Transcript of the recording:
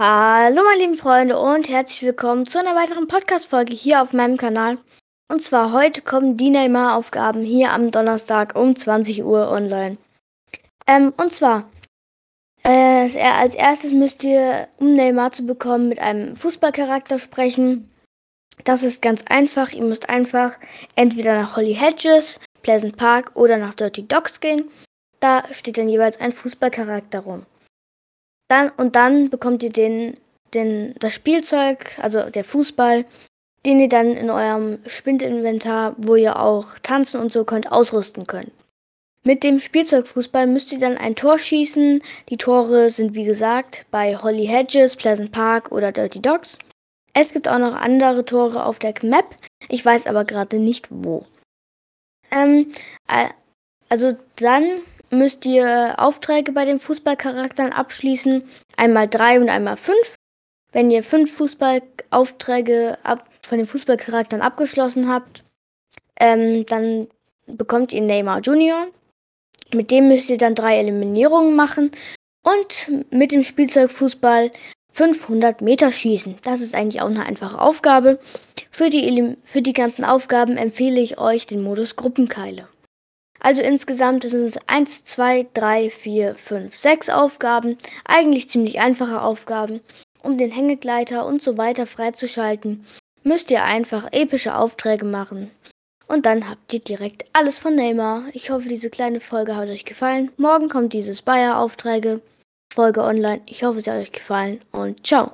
Hallo meine lieben Freunde und herzlich willkommen zu einer weiteren Podcast-Folge hier auf meinem Kanal. Und zwar heute kommen die Neymar-Aufgaben hier am Donnerstag um 20 Uhr online. Ähm, und zwar, äh, als erstes müsst ihr, um Neymar zu bekommen, mit einem Fußballcharakter sprechen. Das ist ganz einfach. Ihr müsst einfach entweder nach Holly Hedges, Pleasant Park oder nach Dirty Dogs gehen. Da steht dann jeweils ein Fußballcharakter rum. Dann, und dann bekommt ihr den, den, das Spielzeug, also der Fußball, den ihr dann in eurem Spindinventar, wo ihr auch tanzen und so könnt, ausrüsten könnt. Mit dem Spielzeugfußball müsst ihr dann ein Tor schießen. Die Tore sind wie gesagt bei Holly Hedges, Pleasant Park oder Dirty Dogs. Es gibt auch noch andere Tore auf der Map. Ich weiß aber gerade nicht wo. Ähm, also dann müsst ihr Aufträge bei den Fußballcharakteren abschließen. Einmal drei und einmal fünf. Wenn ihr fünf Fußballaufträge ab, von den Fußballcharakteren abgeschlossen habt, ähm, dann bekommt ihr Neymar Junior. Mit dem müsst ihr dann drei Eliminierungen machen und mit dem Spielzeugfußball 500 Meter schießen. Das ist eigentlich auch eine einfache Aufgabe. Für die, für die ganzen Aufgaben empfehle ich euch den Modus Gruppenkeile. Also insgesamt sind es 1, 2, 3, 4, 5, 6 Aufgaben. Eigentlich ziemlich einfache Aufgaben. Um den Hängegleiter und so weiter freizuschalten, müsst ihr einfach epische Aufträge machen. Und dann habt ihr direkt alles von Neymar. Ich hoffe, diese kleine Folge hat euch gefallen. Morgen kommt dieses Bayer-Aufträge Folge online. Ich hoffe, es hat euch gefallen und ciao.